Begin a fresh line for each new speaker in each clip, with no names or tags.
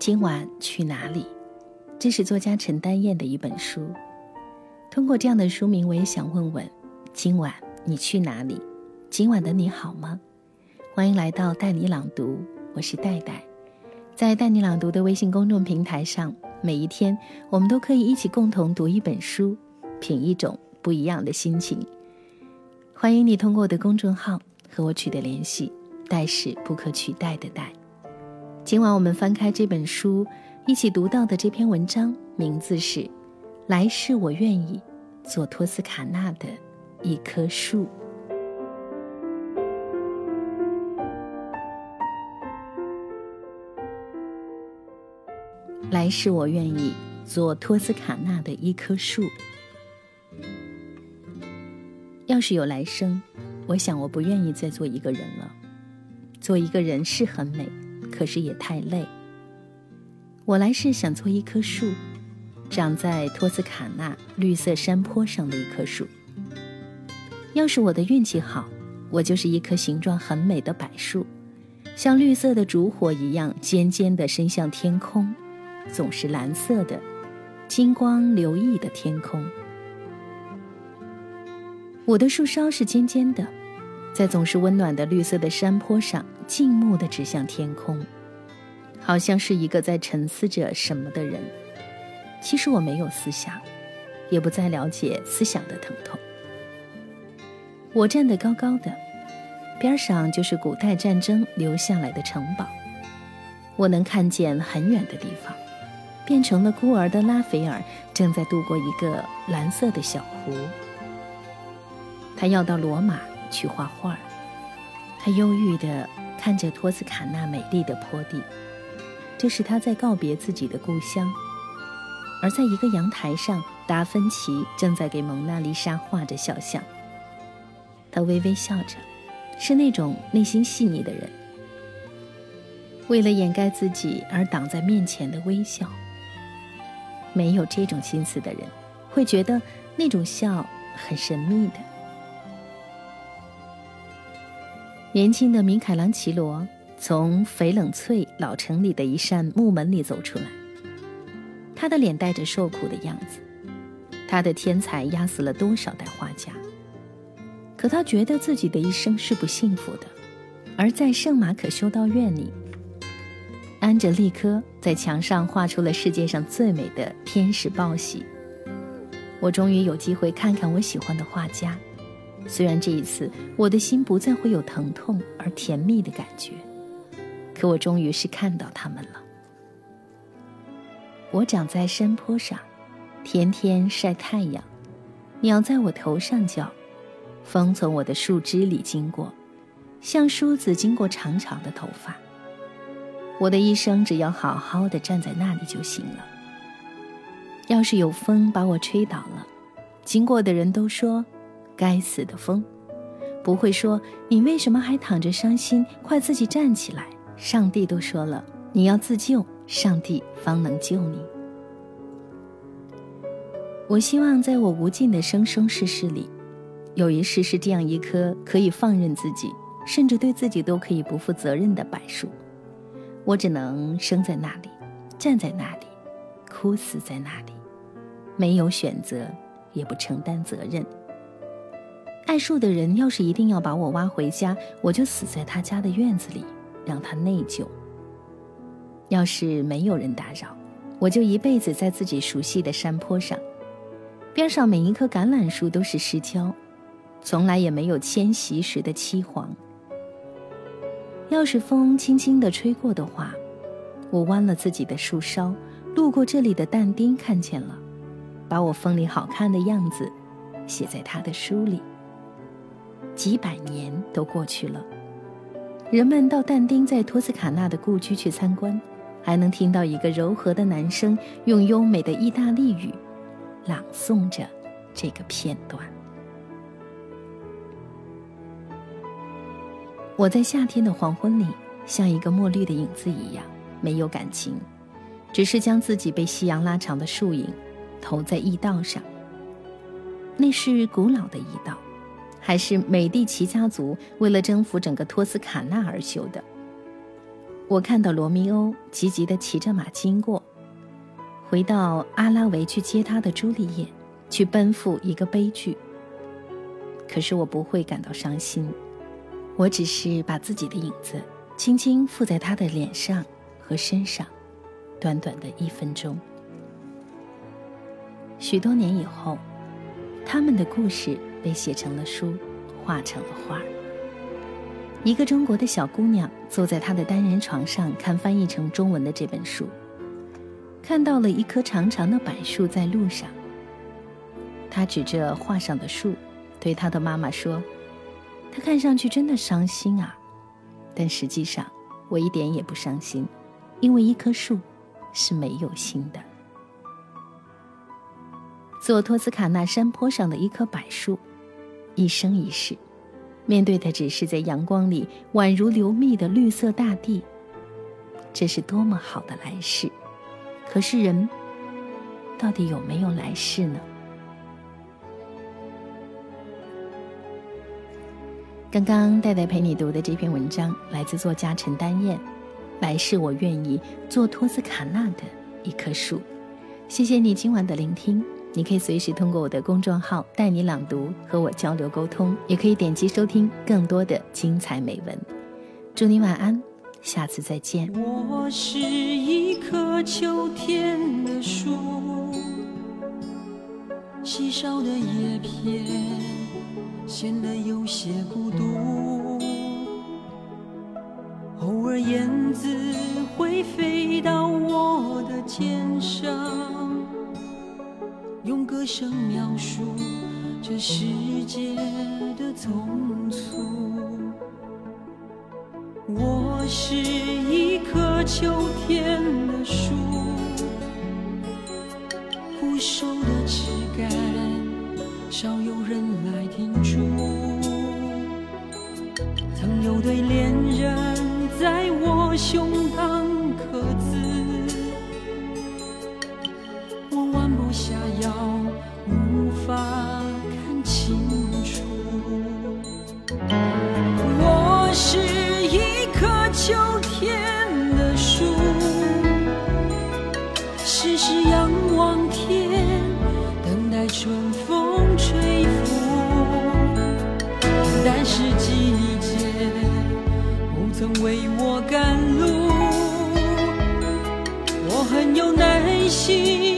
今晚去哪里？这是作家陈丹燕的一本书。通过这样的书名，我也想问问：今晚你去哪里？今晚的你好吗？欢迎来到带你朗读，我是戴戴。在带你朗读的微信公众平台上，每一天我们都可以一起共同读一本书，品一种不一样的心情。欢迎你通过我的公众号和我取得联系。戴是不可取代的戴。今晚我们翻开这本书，一起读到的这篇文章，名字是《来世我愿意做托斯卡纳的一棵树》。来世我愿意做托斯卡纳的一棵树。要是有来生，我想我不愿意再做一个人了。做一个人是很美，可是也太累。我来是想做一棵树，长在托斯卡纳绿色山坡上的一棵树。要是我的运气好，我就是一棵形状很美的柏树，像绿色的烛火一样尖尖的伸向天空，总是蓝色的，金光流溢的天空。我的树梢是尖尖的。在总是温暖的绿色的山坡上，静穆地指向天空，好像是一个在沉思着什么的人。其实我没有思想，也不再了解思想的疼痛。我站得高高的，边上就是古代战争留下来的城堡。我能看见很远的地方，变成了孤儿的拉斐尔正在渡过一个蓝色的小湖。他要到罗马。去画画他忧郁地看着托斯卡纳美丽的坡地，这是他在告别自己的故乡。而在一个阳台上，达芬奇正在给蒙娜丽莎画着肖像。他微微笑着，是那种内心细腻的人。为了掩盖自己而挡在面前的微笑，没有这种心思的人，会觉得那种笑很神秘的。年轻的米凯朗奇罗从翡冷翠老城里的一扇木门里走出来，他的脸带着受苦的样子。他的天才压死了多少代画家？可他觉得自己的一生是不幸福的。而在圣马可修道院里，安哲利科在墙上画出了世界上最美的天使报喜。我终于有机会看看我喜欢的画家。虽然这一次我的心不再会有疼痛而甜蜜的感觉，可我终于是看到他们了。我长在山坡上，天天晒太阳，鸟在我头上叫，风从我的树枝里经过，像梳子经过长长的头发。我的一生只要好好的站在那里就行了。要是有风把我吹倒了，经过的人都说。该死的风，不会说你为什么还躺着伤心？快自己站起来！上帝都说了，你要自救，上帝方能救你。我希望在我无尽的生生世世里，有一世是这样一棵可以放任自己，甚至对自己都可以不负责任的柏树。我只能生在那里，站在那里，哭死在那里，没有选择，也不承担责任。爱树的人要是一定要把我挖回家，我就死在他家的院子里，让他内疚。要是没有人打扰，我就一辈子在自己熟悉的山坡上，边上每一棵橄榄树都是石胶，从来也没有迁徙时的凄惶。要是风轻轻地吹过的话，我弯了自己的树梢，路过这里的但丁看见了，把我风里好看的样子写在他的书里。几百年都过去了，人们到但丁在托斯卡纳的故居去参观，还能听到一个柔和的男声用优美的意大利语朗诵着这个片段。我在夏天的黄昏里，像一个墨绿的影子一样，没有感情，只是将自己被夕阳拉长的树影投在驿道上。那是古老的驿道。还是美第奇家族为了征服整个托斯卡纳而修的。我看到罗密欧急急地骑着马经过，回到阿拉维去接他的朱丽叶，去奔赴一个悲剧。可是我不会感到伤心，我只是把自己的影子轻轻附在他的脸上和身上，短短的一分钟。许多年以后，他们的故事被写成了书，画成了画。一个中国的小姑娘坐在她的单人床上看翻译成中文的这本书，看到了一棵长长的柏树在路上。她指着画上的树，对她的妈妈说：“她看上去真的伤心啊，但实际上我一点也不伤心，因为一棵树是没有心的。”做托斯卡纳山坡上的一棵柏树，一生一世。面对的只是在阳光里宛如流蜜的绿色大地。这是多么好的来世！可是人，到底有没有来世呢？刚刚戴戴陪你读的这篇文章来自作家陈丹燕，《来世我愿意做托斯卡纳的一棵树》。谢谢你今晚的聆听。你可以随时通过我的公众号“带你朗读”和我交流沟通，也可以点击收听更多的精彩美文。祝你晚安，下次再见。
我是一棵秋天的树，稀少的叶片显得有些孤独，偶尔燕子会飞到我的肩上。歌声描述这世界的匆促。我是一棵秋天的树，枯瘦的枝干，少有人来停驻。曾有对恋人在我胸秋天的树，时时仰望天，等待春风吹拂。但是季节不曾为我赶路，我很有耐心。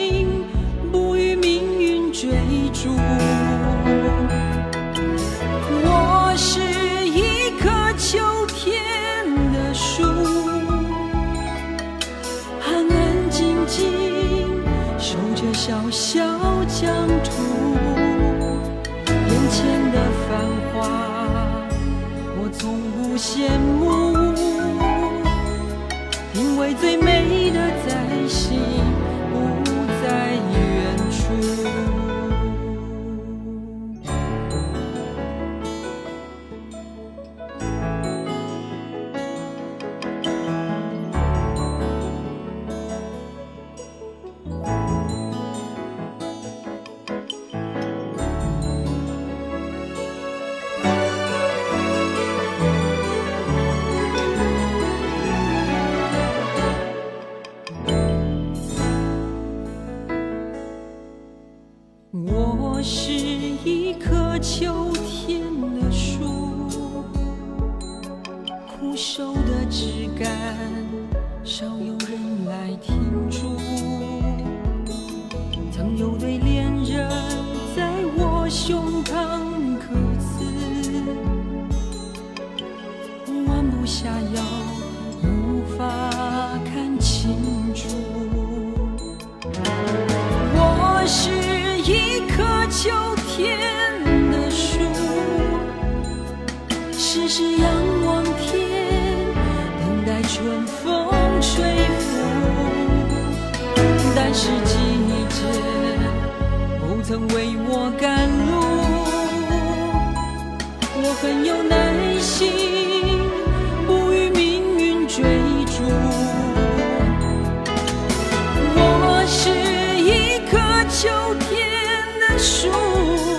我是一棵秋天的树，枯瘦的枝干，少有人来停驻。曾有对恋人在我胸膛刻字，弯不下腰。天的树时时仰望天等待春风吹拂但是季节不曾为我赶路我很有耐心不与命运追逐我是一棵秋天的树。